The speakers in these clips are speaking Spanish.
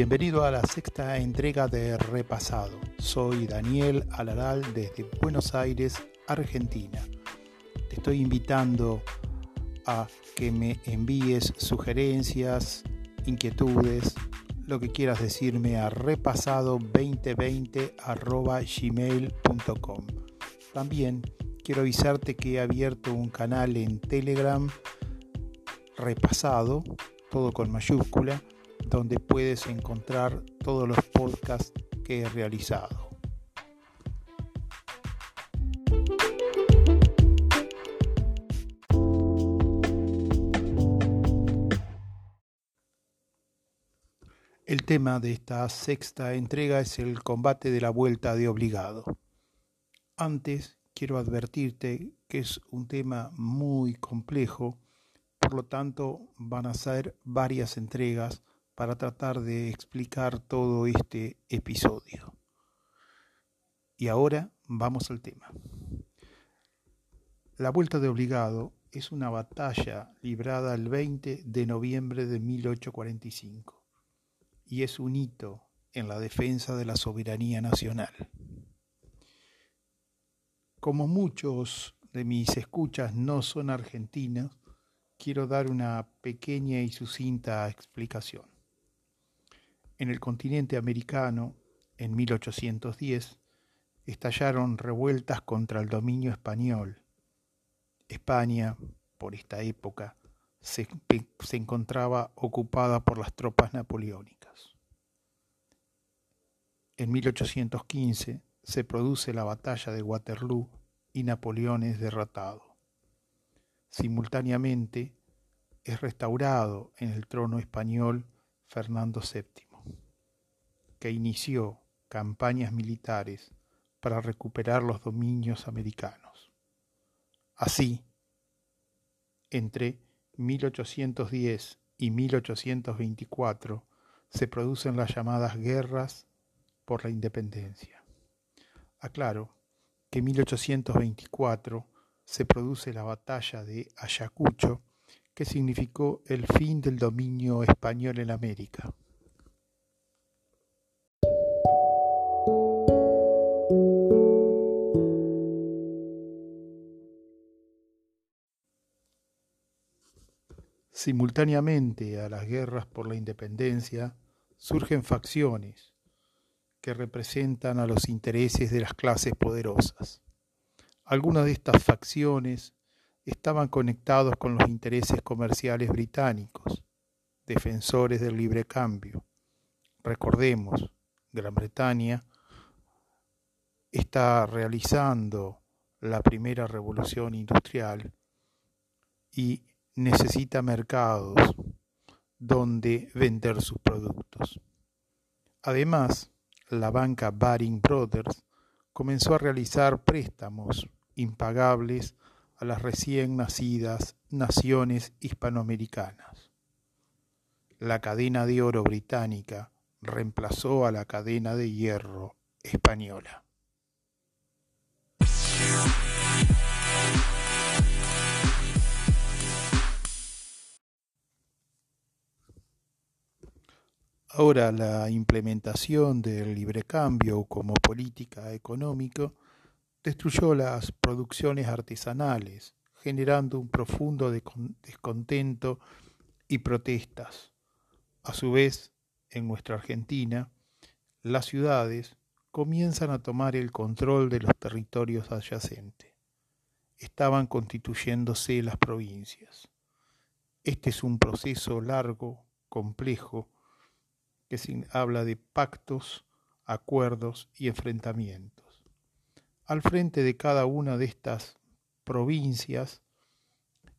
Bienvenido a la sexta entrega de Repasado. Soy Daniel Alaral desde Buenos Aires, Argentina. Te estoy invitando a que me envíes sugerencias, inquietudes, lo que quieras decirme a repasado2020 También quiero avisarte que he abierto un canal en Telegram repasado, todo con mayúscula, donde puedes encontrar todos los podcasts que he realizado. El tema de esta sexta entrega es el combate de la vuelta de obligado. Antes quiero advertirte que es un tema muy complejo, por lo tanto van a ser varias entregas para tratar de explicar todo este episodio. Y ahora vamos al tema. La vuelta de obligado es una batalla librada el 20 de noviembre de 1845 y es un hito en la defensa de la soberanía nacional. Como muchos de mis escuchas no son argentinos, quiero dar una pequeña y sucinta explicación. En el continente americano, en 1810, estallaron revueltas contra el dominio español. España, por esta época, se, encontraba ocupada por las tropas napoleónicas. En 1815 se produce la batalla de Waterloo y Napoleón es derrotado. Simultáneamente es restaurado en el trono español Fernando VII, que inició campañas militares para recuperar los dominios americanos. Así, entre 1810 y 1824 se producen las llamadas guerras por la independencia. Aclaro que en 1824 se produce la batalla de Ayacucho, que significó el fin del dominio español en América. Simultáneamente a las guerras por la independencia surgen facciones que representan a los intereses de las clases poderosas. Algunas de estas facciones estaban conectados con los intereses comerciales británicos, defensores del libre cambio. Recordemos, Gran Bretaña está realizando la primera revolución industrial y necesita mercados donde vender sus productos. Además, la banca Baring Brothers comenzó a realizar préstamos impagables a las recién nacidas naciones hispanoamericanas. La cadena de oro británica reemplazó a la cadena de hierro española. Ahora la implementación del libre cambio como política económica destruyó las producciones artesanales, generando un profundo descontento y protestas. A su vez, en nuestra Argentina, las ciudades comienzan a tomar el control de los territorios adyacentes. Estaban constituyéndose las provincias. Este es un proceso largo, complejo, que habla de pactos, acuerdos y enfrentamientos. Al frente de cada una de estas provincias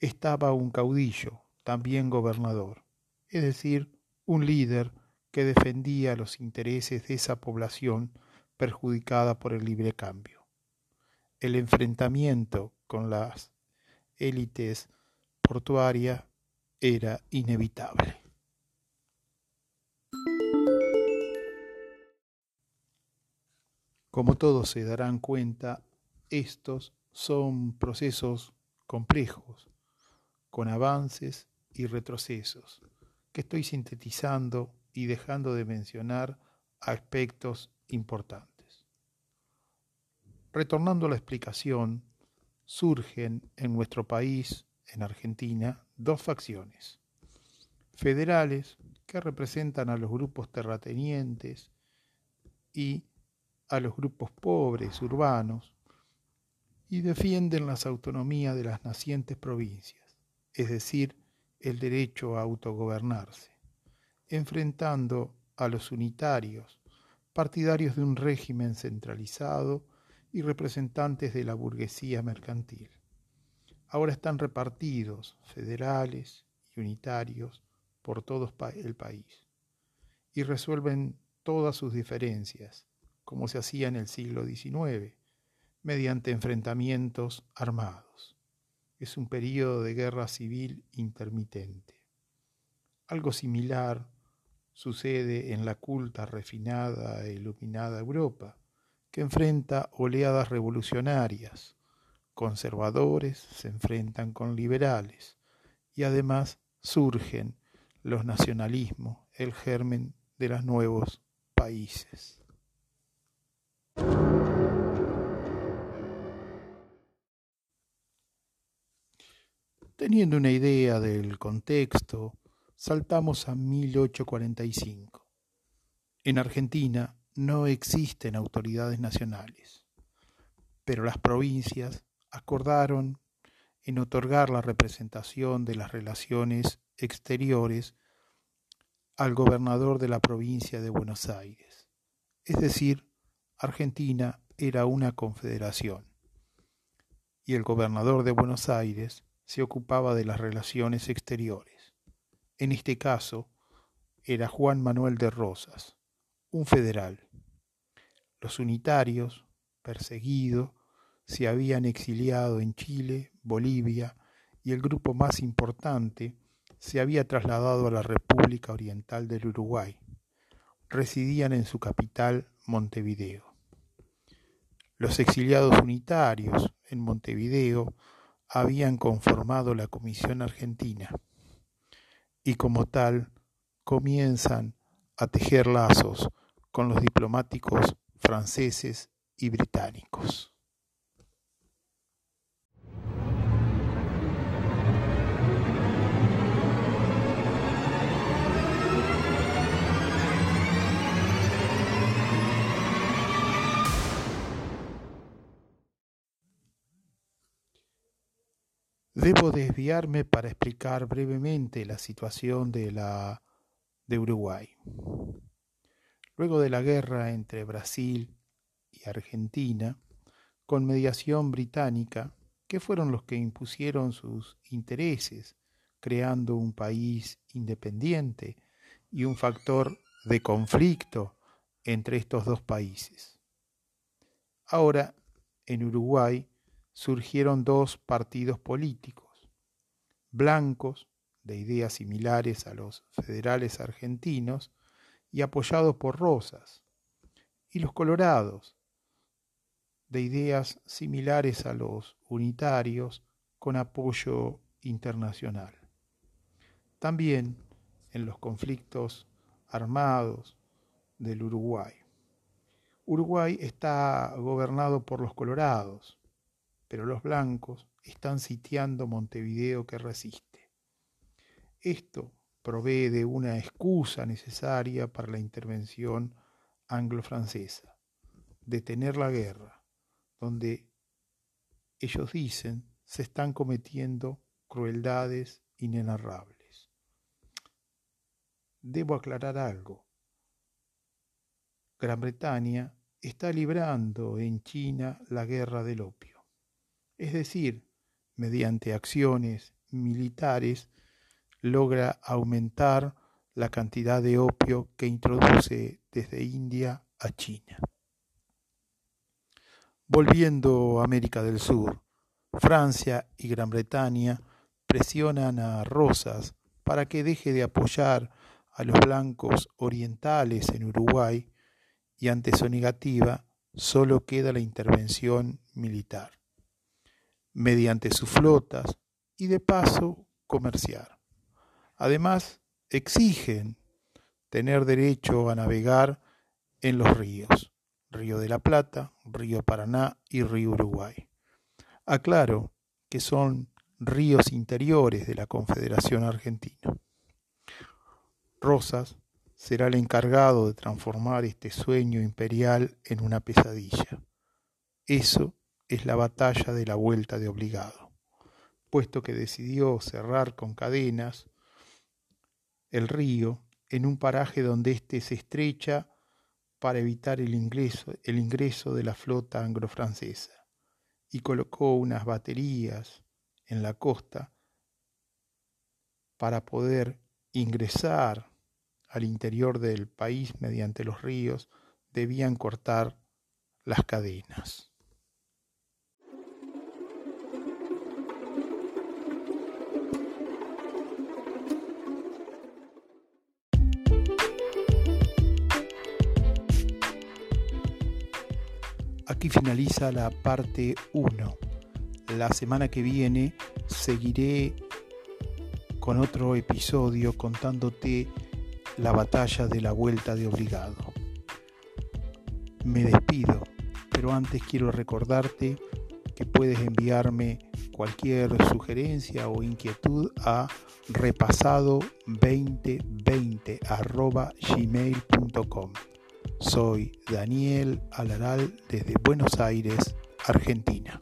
estaba un caudillo, también gobernador, es decir, un líder que defendía los intereses de esa población perjudicada por el libre cambio. El enfrentamiento con las élites portuarias era inevitable. Como todos se darán cuenta, estos son procesos complejos, con avances y retrocesos, que estoy sintetizando y dejando de mencionar aspectos importantes. Retornando a la explicación, surgen en nuestro país, en Argentina, dos facciones. Federales, que representan a los grupos terratenientes y a los grupos pobres, urbanos, y defienden las autonomías de las nacientes provincias, es decir, el derecho a autogobernarse, enfrentando a los unitarios, partidarios de un régimen centralizado y representantes de la burguesía mercantil. Ahora están repartidos, federales y unitarios, por todo el país, y resuelven todas sus diferencias, como se hacía en el siglo XIX, mediante enfrentamientos armados. Es un periodo de guerra civil intermitente. Algo similar sucede en la culta, refinada e iluminada Europa, que enfrenta oleadas revolucionarias. Conservadores se enfrentan con liberales y además surgen los nacionalismos, el germen de los nuevos países. Teniendo una idea del contexto, saltamos a 1845. En Argentina no existen autoridades nacionales, pero las provincias acordaron en otorgar la representación de las relaciones exteriores al gobernador de la provincia de Buenos Aires. Es decir, Argentina era una confederación y el gobernador de Buenos Aires se ocupaba de las relaciones exteriores. En este caso, era Juan Manuel de Rosas, un federal. Los unitarios, perseguidos, se habían exiliado en Chile, Bolivia, y el grupo más importante se había trasladado a la República Oriental del Uruguay. Residían en su capital, Montevideo. Los exiliados unitarios en Montevideo habían conformado la Comisión Argentina y como tal comienzan a tejer lazos con los diplomáticos franceses y británicos. Debo desviarme para explicar brevemente la situación de, la, de Uruguay. Luego de la guerra entre Brasil y Argentina, con mediación británica, que fueron los que impusieron sus intereses, creando un país independiente y un factor de conflicto entre estos dos países. Ahora, en Uruguay, surgieron dos partidos políticos, blancos, de ideas similares a los federales argentinos y apoyados por Rosas, y los colorados, de ideas similares a los unitarios con apoyo internacional. También en los conflictos armados del Uruguay. Uruguay está gobernado por los colorados, pero los blancos están sitiando Montevideo que resiste. Esto provee de una excusa necesaria para la intervención anglo-francesa, detener la guerra, donde ellos dicen se están cometiendo crueldades inenarrables. Debo aclarar algo. Gran Bretaña está librando en China la guerra del opio es decir, mediante acciones militares, logra aumentar la cantidad de opio que introduce desde India a China. Volviendo a América del Sur, Francia y Gran Bretaña presionan a Rosas para que deje de apoyar a los blancos orientales en Uruguay y ante su negativa solo queda la intervención militar mediante sus flotas y de paso comerciar. Además, exigen tener derecho a navegar en los ríos, Río de la Plata, Río Paraná y Río Uruguay. Aclaro que son ríos interiores de la Confederación Argentina. Rosas será el encargado de transformar este sueño imperial en una pesadilla. Eso es la batalla de la vuelta de obligado, puesto que decidió cerrar con cadenas el río en un paraje donde éste se estrecha para evitar el ingreso, el ingreso de la flota anglo-francesa y colocó unas baterías en la costa para poder ingresar al interior del país mediante los ríos, debían cortar las cadenas. Aquí finaliza la parte 1. La semana que viene seguiré con otro episodio contándote la batalla de la vuelta de obligado. Me despido, pero antes quiero recordarte que puedes enviarme cualquier sugerencia o inquietud a repasado2020 gmail.com. Soy Daniel Alaral desde Buenos Aires, Argentina.